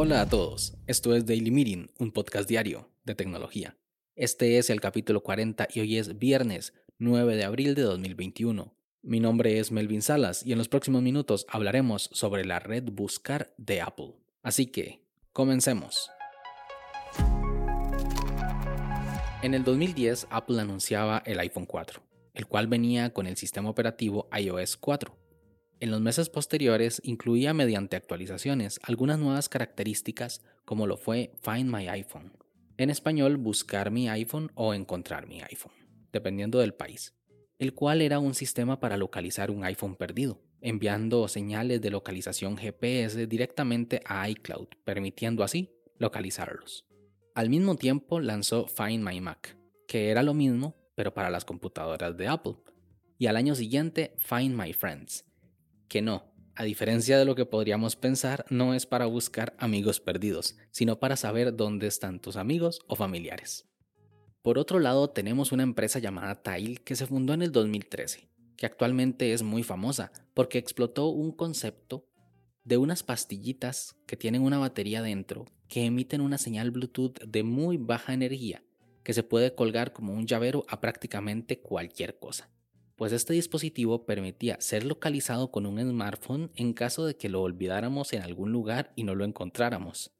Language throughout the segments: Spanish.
Hola a todos, esto es Daily Meeting, un podcast diario de tecnología. Este es el capítulo 40 y hoy es viernes 9 de abril de 2021. Mi nombre es Melvin Salas y en los próximos minutos hablaremos sobre la red Buscar de Apple. Así que, comencemos. En el 2010 Apple anunciaba el iPhone 4, el cual venía con el sistema operativo iOS 4 en los meses posteriores incluía mediante actualizaciones algunas nuevas características como lo fue Find My iPhone, en español buscar mi iPhone o encontrar mi iPhone, dependiendo del país, el cual era un sistema para localizar un iPhone perdido, enviando señales de localización GPS directamente a iCloud, permitiendo así localizarlos. Al mismo tiempo lanzó Find My Mac, que era lo mismo, pero para las computadoras de Apple, y al año siguiente Find My Friends, que no, a diferencia de lo que podríamos pensar, no es para buscar amigos perdidos, sino para saber dónde están tus amigos o familiares. Por otro lado, tenemos una empresa llamada Tile que se fundó en el 2013, que actualmente es muy famosa porque explotó un concepto de unas pastillitas que tienen una batería dentro que emiten una señal Bluetooth de muy baja energía que se puede colgar como un llavero a prácticamente cualquier cosa pues este dispositivo permitía ser localizado con un smartphone en caso de que lo olvidáramos en algún lugar y no lo encontráramos.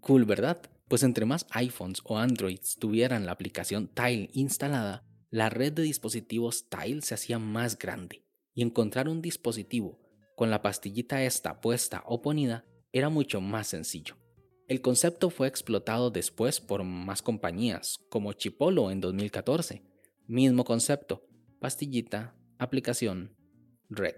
Cool, ¿verdad? Pues entre más iPhones o Androids tuvieran la aplicación Tile instalada, la red de dispositivos Tile se hacía más grande, y encontrar un dispositivo con la pastillita esta puesta o ponida era mucho más sencillo. El concepto fue explotado después por más compañías, como Chipolo en 2014. Mismo concepto, pastillita, aplicación, red.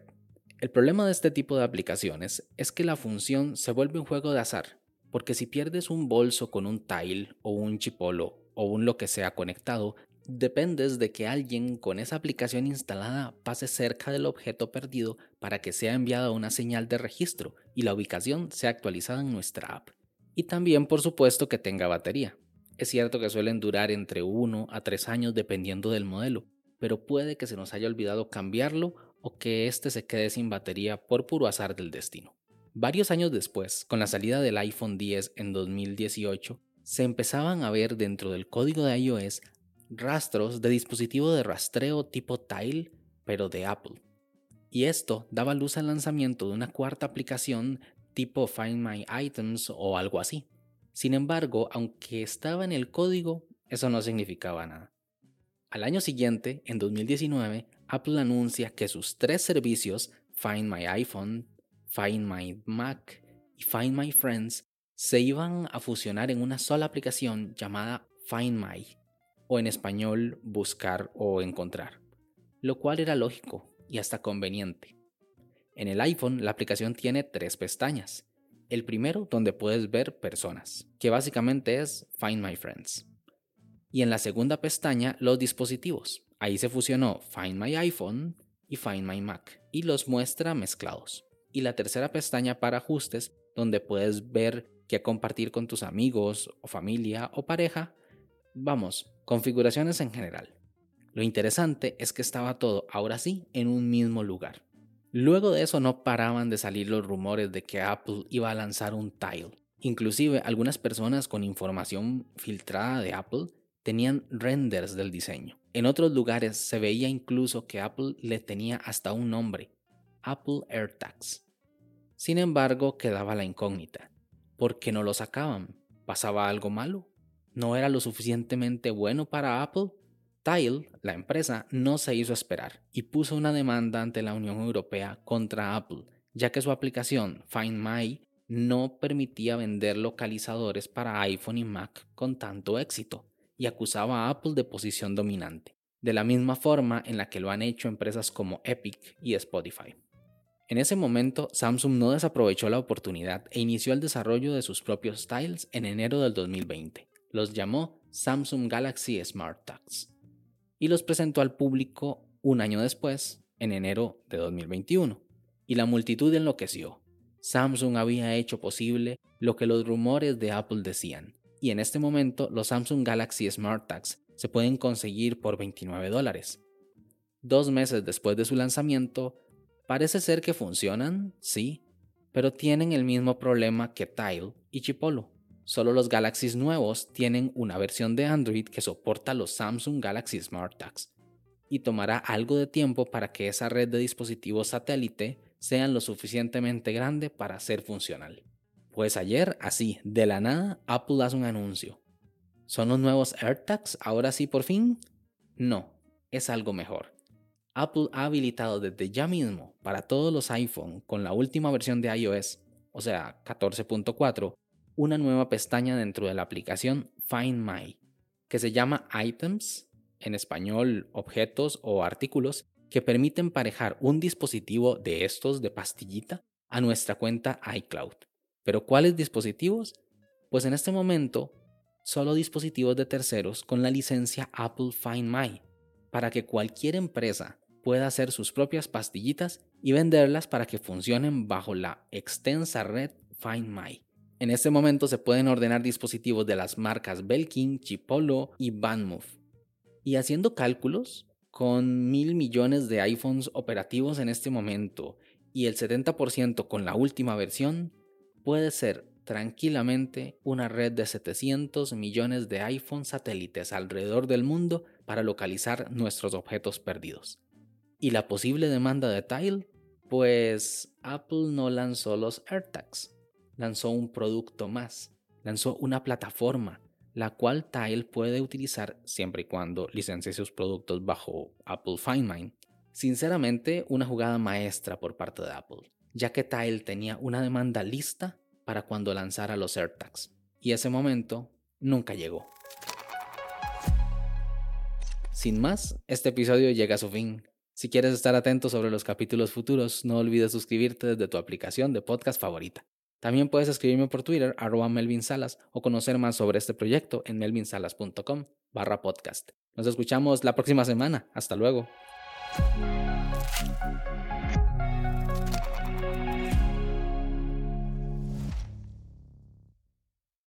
El problema de este tipo de aplicaciones es que la función se vuelve un juego de azar, porque si pierdes un bolso con un tile o un chipolo o un lo que sea conectado, dependes de que alguien con esa aplicación instalada pase cerca del objeto perdido para que sea enviada una señal de registro y la ubicación sea actualizada en nuestra app. Y también por supuesto que tenga batería. Es cierto que suelen durar entre 1 a 3 años dependiendo del modelo, pero puede que se nos haya olvidado cambiarlo o que éste se quede sin batería por puro azar del destino. Varios años después, con la salida del iPhone 10 en 2018, se empezaban a ver dentro del código de iOS rastros de dispositivo de rastreo tipo Tile, pero de Apple. Y esto daba luz al lanzamiento de una cuarta aplicación tipo Find My Items o algo así. Sin embargo, aunque estaba en el código, eso no significaba nada. Al año siguiente, en 2019, Apple anuncia que sus tres servicios, Find My iPhone, Find My Mac y Find My Friends, se iban a fusionar en una sola aplicación llamada Find My, o en español buscar o encontrar, lo cual era lógico y hasta conveniente. En el iPhone la aplicación tiene tres pestañas. El primero donde puedes ver personas, que básicamente es Find My Friends y en la segunda pestaña los dispositivos. Ahí se fusionó Find My iPhone y Find My Mac y los muestra mezclados. Y la tercera pestaña para ajustes donde puedes ver qué compartir con tus amigos o familia o pareja. Vamos, configuraciones en general. Lo interesante es que estaba todo, ahora sí, en un mismo lugar. Luego de eso no paraban de salir los rumores de que Apple iba a lanzar un Tile. Inclusive algunas personas con información filtrada de Apple tenían renders del diseño. En otros lugares se veía incluso que Apple le tenía hasta un nombre, Apple AirTags. Sin embargo, quedaba la incógnita. ¿Por qué no lo sacaban? ¿Pasaba algo malo? ¿No era lo suficientemente bueno para Apple? Tile, la empresa, no se hizo esperar y puso una demanda ante la Unión Europea contra Apple, ya que su aplicación Find My no permitía vender localizadores para iPhone y Mac con tanto éxito y acusaba a Apple de posición dominante, de la misma forma en la que lo han hecho empresas como Epic y Spotify. En ese momento, Samsung no desaprovechó la oportunidad e inició el desarrollo de sus propios styles en enero del 2020. Los llamó Samsung Galaxy Smart Tags y los presentó al público un año después, en enero de 2021. Y la multitud enloqueció. Samsung había hecho posible lo que los rumores de Apple decían, y en este momento los Samsung Galaxy Smart Tags se pueden conseguir por 29 dólares. Dos meses después de su lanzamiento, Parece ser que funcionan, sí, pero tienen el mismo problema que Tile y Chipolo. Solo los Galaxies nuevos tienen una versión de Android que soporta los Samsung Galaxy Smart Tags y tomará algo de tiempo para que esa red de dispositivos satélite sean lo suficientemente grande para ser funcional. Pues ayer, así, de la nada, Apple hace un anuncio. ¿Son los nuevos AirTags ahora sí por fin? No, es algo mejor. Apple ha habilitado desde ya mismo para todos los iPhone con la última versión de iOS, o sea, 14.4, una nueva pestaña dentro de la aplicación Find My, que se llama Items, en español objetos o artículos, que permiten parejar un dispositivo de estos de pastillita a nuestra cuenta iCloud. ¿Pero cuáles dispositivos? Pues en este momento, solo dispositivos de terceros con la licencia Apple Find My, para que cualquier empresa pueda hacer sus propias pastillitas y venderlas para que funcionen bajo la extensa red Find My. En este momento se pueden ordenar dispositivos de las marcas Belkin, Chipolo y Banmove. Y haciendo cálculos, con mil millones de iPhones operativos en este momento y el 70% con la última versión, puede ser tranquilamente una red de 700 millones de iPhone satélites alrededor del mundo para localizar nuestros objetos perdidos. ¿Y la posible demanda de Tile? Pues Apple no lanzó los AirTags, lanzó un producto más, lanzó una plataforma, la cual Tile puede utilizar siempre y cuando licencie sus productos bajo Apple FindMine. Sinceramente, una jugada maestra por parte de Apple, ya que Tile tenía una demanda lista para cuando lanzara los AirTags, y ese momento nunca llegó. Sin más, este episodio llega a su fin. Si quieres estar atento sobre los capítulos futuros, no olvides suscribirte desde tu aplicación de podcast favorita. También puedes escribirme por Twitter, arroba Melvin Salas, o conocer más sobre este proyecto en melvinsalas.com barra podcast. Nos escuchamos la próxima semana. Hasta luego.